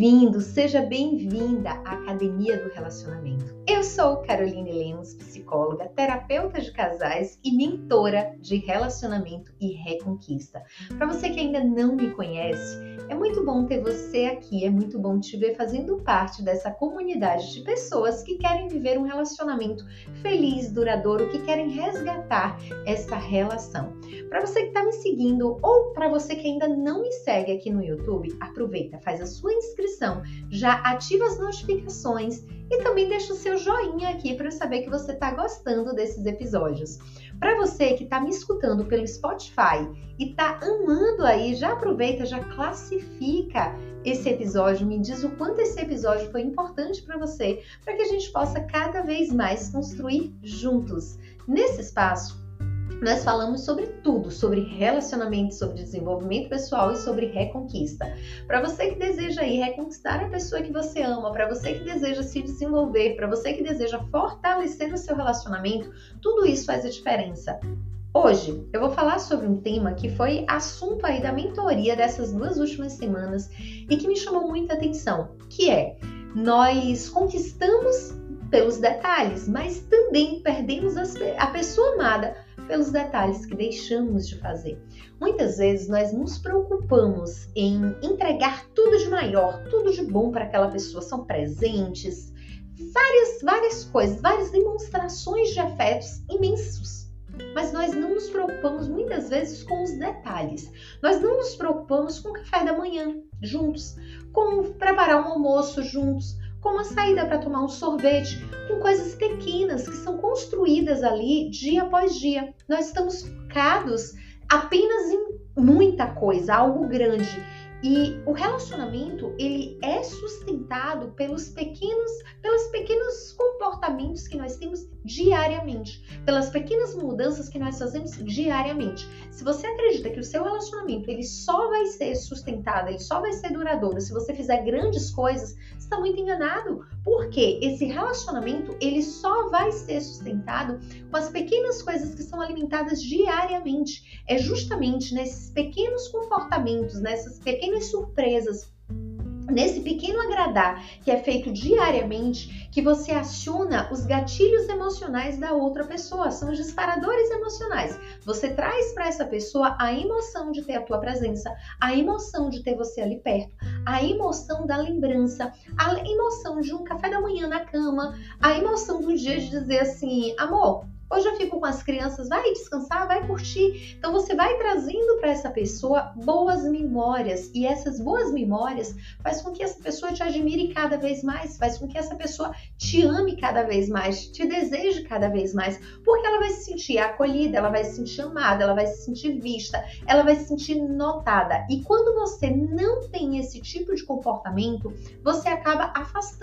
Bem-vindo, seja bem-vinda à Academia do Relacionamento. Eu sou Caroline Lemos, psicóloga, terapeuta de casais e mentora de relacionamento e reconquista. Para você que ainda não me conhece, é muito bom ter você aqui, é muito bom te ver fazendo parte dessa comunidade de pessoas que querem viver um relacionamento feliz, duradouro, que querem resgatar essa relação. Para você que está me seguindo ou para você que ainda não me segue aqui no YouTube, aproveita, faz a sua inscrição, já ativa as notificações e também deixa o seu joinha aqui para eu saber que você está gostando desses episódios. Para você que está me escutando pelo Spotify e está amando aí, já aproveita, já classifica esse episódio, me diz o quanto esse episódio foi importante para você, para que a gente possa cada vez mais construir juntos. Nesse espaço, nós falamos sobre tudo, sobre relacionamento, sobre desenvolvimento pessoal e sobre reconquista. Para você que deseja aí reconquistar a pessoa que você ama, para você que deseja se desenvolver, para você que deseja fortalecer o seu relacionamento, tudo isso faz a diferença. Hoje eu vou falar sobre um tema que foi assunto aí da mentoria dessas duas últimas semanas e que me chamou muita atenção, que é nós conquistamos pelos detalhes, mas também perdemos a pessoa amada pelos detalhes que deixamos de fazer. Muitas vezes nós nos preocupamos em entregar tudo de maior, tudo de bom para aquela pessoa, são presentes, várias, várias coisas, várias demonstrações de afetos imensos. Mas nós não nos preocupamos muitas vezes com os detalhes. Nós não nos preocupamos com o café da manhã juntos, com preparar um almoço juntos, como a saída para tomar um sorvete, com coisas pequenas que são construídas ali dia após dia. Nós estamos focados apenas em muita coisa, algo grande. E o relacionamento, ele é sustentado pelos pequenos, pelos pequenos comportamentos que nós temos diariamente, pelas pequenas mudanças que nós fazemos diariamente. Se você acredita que o seu relacionamento, ele só vai ser sustentado, ele só vai ser duradouro se você fizer grandes coisas, você está muito enganado, porque esse relacionamento, ele só vai ser sustentado com as pequenas coisas que são alimentadas diariamente. É justamente nesses pequenos comportamentos, nessas pequenas pequenas surpresas nesse pequeno agradar que é feito diariamente, que você aciona os gatilhos emocionais da outra pessoa, são os disparadores emocionais. Você traz para essa pessoa a emoção de ter a tua presença, a emoção de ter você ali perto, a emoção da lembrança, a emoção de um café da manhã na cama, a emoção do dia de dizer assim, amor, Hoje eu fico com as crianças, vai descansar, vai curtir. Então você vai trazendo para essa pessoa boas memórias e essas boas memórias faz com que essa pessoa te admire cada vez mais, faz com que essa pessoa te ame cada vez mais, te deseje cada vez mais, porque ela vai se sentir acolhida, ela vai se sentir amada, ela vai se sentir vista, ela vai se sentir notada. E quando você não tem esse tipo de comportamento, você acaba afastando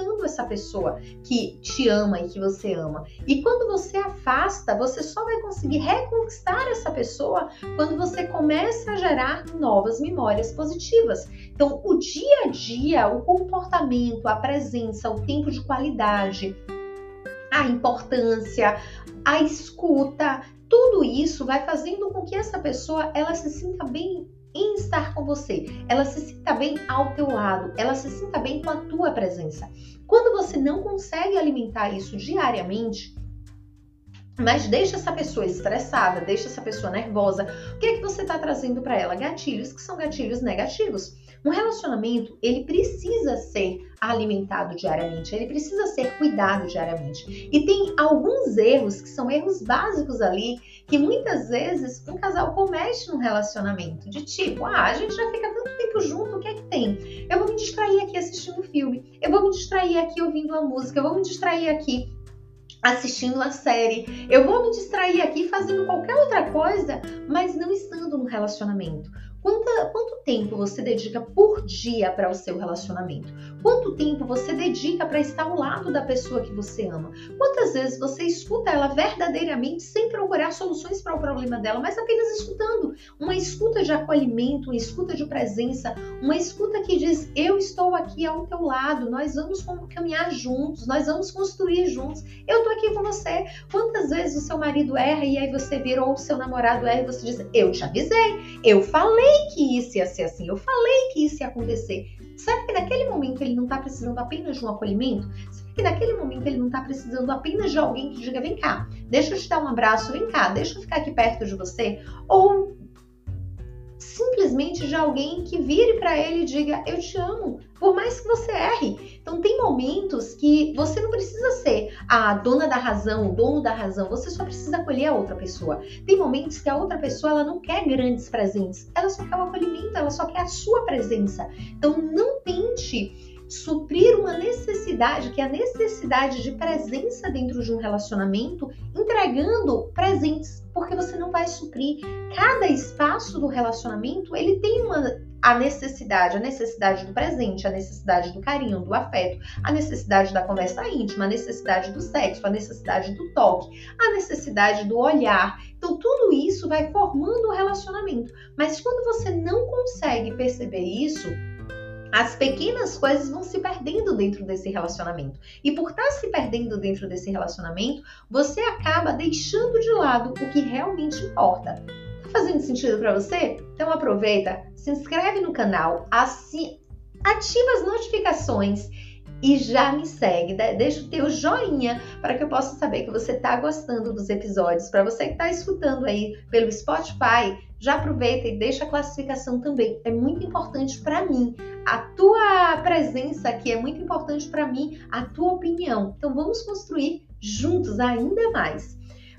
pessoa que te ama e que você ama. E quando você afasta você só vai conseguir reconquistar essa pessoa quando você começa a gerar novas memórias positivas. Então, o dia a dia, o comportamento, a presença, o tempo de qualidade, a importância, a escuta, tudo isso vai fazendo com que essa pessoa ela se sinta bem em estar com você, ela se sinta bem ao teu lado, ela se sinta bem com a tua presença. Quando você não consegue alimentar isso diariamente, mas deixa essa pessoa estressada, deixa essa pessoa nervosa. O que é que você está trazendo para ela? Gatilhos que são gatilhos negativos. Um relacionamento, ele precisa ser alimentado diariamente, ele precisa ser cuidado diariamente. E tem alguns erros que são erros básicos ali que muitas vezes um casal comete no relacionamento, de tipo, ah, a gente já fica tanto tempo junto, o que é que tem? Eu vou me distrair aqui assistindo filme, eu vou me distrair aqui ouvindo uma música, eu vou me distrair aqui assistindo a série. Eu vou me distrair aqui fazendo qualquer outra coisa, mas não estando no relacionamento. Quanta, quanto tempo você dedica por dia para o seu relacionamento? Quanto tempo você dedica para estar ao lado da pessoa que você ama? Quantas vezes você escuta ela verdadeiramente sem procurar soluções para o problema dela, mas apenas escutando? Uma escuta de acolhimento, uma escuta de presença, uma escuta que diz: Eu estou aqui ao teu lado, nós vamos caminhar juntos, nós vamos construir juntos, eu estou aqui com você. Quantas vezes o seu marido erra e aí você vira, ou o seu namorado erra e você diz: Eu te avisei, eu falei que isso ia ser assim, eu falei que isso ia acontecer. Será que naquele momento ele não está precisando apenas de um acolhimento? Será que naquele momento ele não está precisando apenas de alguém que diga: vem cá, deixa eu te dar um abraço, vem cá, deixa eu ficar aqui perto de você? Ou simplesmente de alguém que vire para ele e diga: Eu te amo, por mais que você erre. Então, tem momentos que você não precisa ser a dona da razão, o dono da razão, você só precisa acolher a outra pessoa. Tem momentos que a outra pessoa ela não quer grandes presentes, ela só quer o acolhimento, ela só quer a sua presença. Então, não tente suprir uma necessidade, que é a necessidade de presença dentro de um relacionamento, entregando presentes, porque você não vai suprir. Cada espaço do relacionamento, ele tem uma a necessidade, a necessidade do presente, a necessidade do carinho, do afeto, a necessidade da conversa íntima, a necessidade do sexo, a necessidade do toque, a necessidade do olhar. Então, tudo isso vai formando o relacionamento. Mas quando você não consegue perceber isso, as pequenas coisas vão se perdendo dentro desse relacionamento. E por estar se perdendo dentro desse relacionamento, você acaba deixando de lado o que realmente importa. Tá fazendo sentido para você? Então aproveita, se inscreve no canal, assim, ativa as notificações e já me segue, né? deixa o teu joinha para que eu possa saber que você está gostando dos episódios. Para você que está escutando aí pelo Spotify, já aproveita e deixa a classificação também. É muito importante para mim. A tua presença aqui é muito importante para mim, a tua opinião. Então vamos construir juntos ainda mais.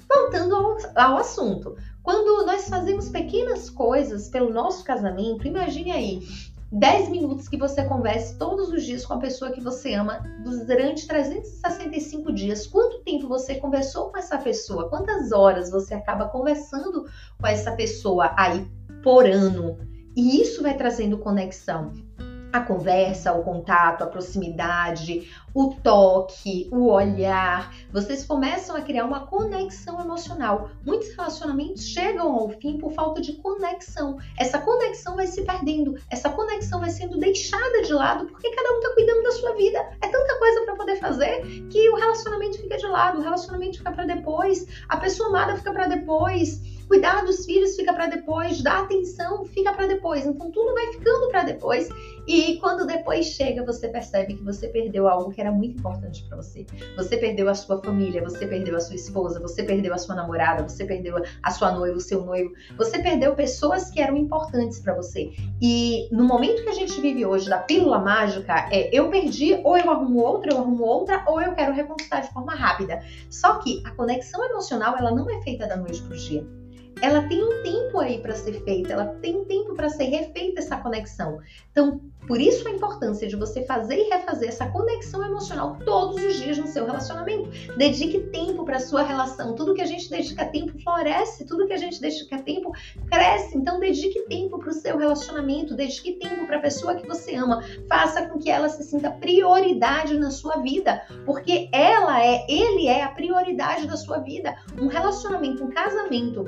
Voltando ao, ao assunto, quando nós fazemos pequenas coisas pelo nosso casamento, imagine aí, 10 minutos que você converse todos os dias com a pessoa que você ama durante 365 dias. Quanto tempo você conversou com essa pessoa? Quantas horas você acaba conversando com essa pessoa aí por ano? E isso vai trazendo conexão a conversa, o contato, a proximidade, o toque, o olhar. Vocês começam a criar uma conexão emocional. Muitos relacionamentos chegam ao fim por falta de conexão. Essa conexão vai se perdendo, essa conexão vai sendo deixada de lado porque cada um tá cuidando da sua vida. É tanta coisa para poder fazer que o relacionamento fica de lado, o relacionamento fica para depois, a pessoa amada fica para depois Cuidar dos filhos fica para depois, dar atenção fica para depois. Então tudo vai ficando para depois e quando depois chega, você percebe que você perdeu algo que era muito importante para você. Você perdeu a sua família, você perdeu a sua esposa, você perdeu a sua namorada, você perdeu a sua noiva, o seu noivo. Você perdeu pessoas que eram importantes para você. E no momento que a gente vive hoje da pílula mágica, é eu perdi, ou eu arrumo outra, eu arrumo outra, ou eu quero reconquistar de forma rápida. Só que a conexão emocional, ela não é feita da noite pro dia ela tem um tempo aí para ser feita, ela tem um tempo para ser refeita essa conexão. Então, por isso a importância de você fazer e refazer essa conexão emocional todos os dias no seu relacionamento. Dedique tempo para sua relação. Tudo que a gente dedica tempo floresce, tudo que a gente dedica tempo cresce. Então, dedique tempo para o seu relacionamento, dedique tempo para a pessoa que você ama. Faça com que ela se sinta prioridade na sua vida, porque ela é, ele é a prioridade da sua vida. Um relacionamento, um casamento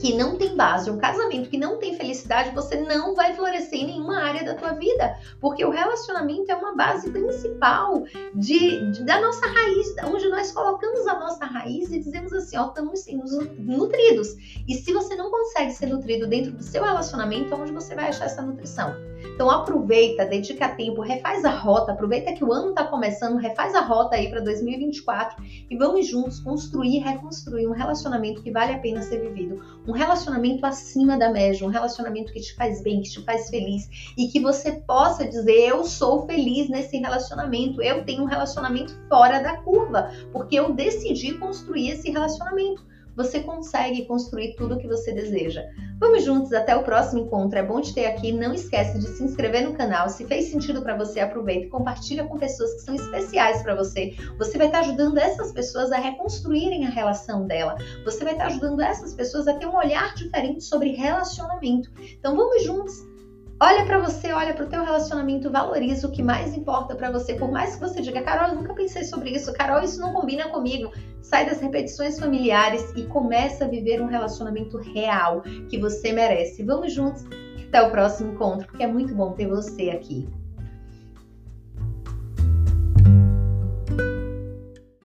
que não tem base, um casamento que não tem felicidade, você não vai florescer em nenhuma área da tua vida, porque o relacionamento é uma base principal de, de da nossa raiz, onde nós colocamos a nossa raiz e dizemos assim, ó, estamos sim, nutridos. E se você não consegue ser nutrido dentro do seu relacionamento, onde você vai achar essa nutrição? Então aproveita, dedica tempo, refaz a rota, aproveita que o ano está começando, refaz a rota aí para 2024 e vamos juntos construir e reconstruir um relacionamento que vale a pena ser vivido, um relacionamento acima da média, um relacionamento que te faz bem, que te faz feliz e que você possa dizer eu sou feliz nesse relacionamento, eu tenho um relacionamento fora da curva, porque eu decidi construir esse relacionamento você consegue construir tudo o que você deseja. Vamos juntos até o próximo encontro. É bom te ter aqui. Não esquece de se inscrever no canal. Se fez sentido para você, aproveita e compartilha com pessoas que são especiais para você. Você vai estar ajudando essas pessoas a reconstruírem a relação dela. Você vai estar ajudando essas pessoas a ter um olhar diferente sobre relacionamento. Então vamos juntos Olha para você, olha para o teu relacionamento, valoriza o que mais importa para você. Por mais que você diga, Carol, eu nunca pensei sobre isso, Carol, isso não combina comigo. Sai das repetições familiares e começa a viver um relacionamento real que você merece. Vamos juntos até o próximo encontro, porque é muito bom ter você aqui.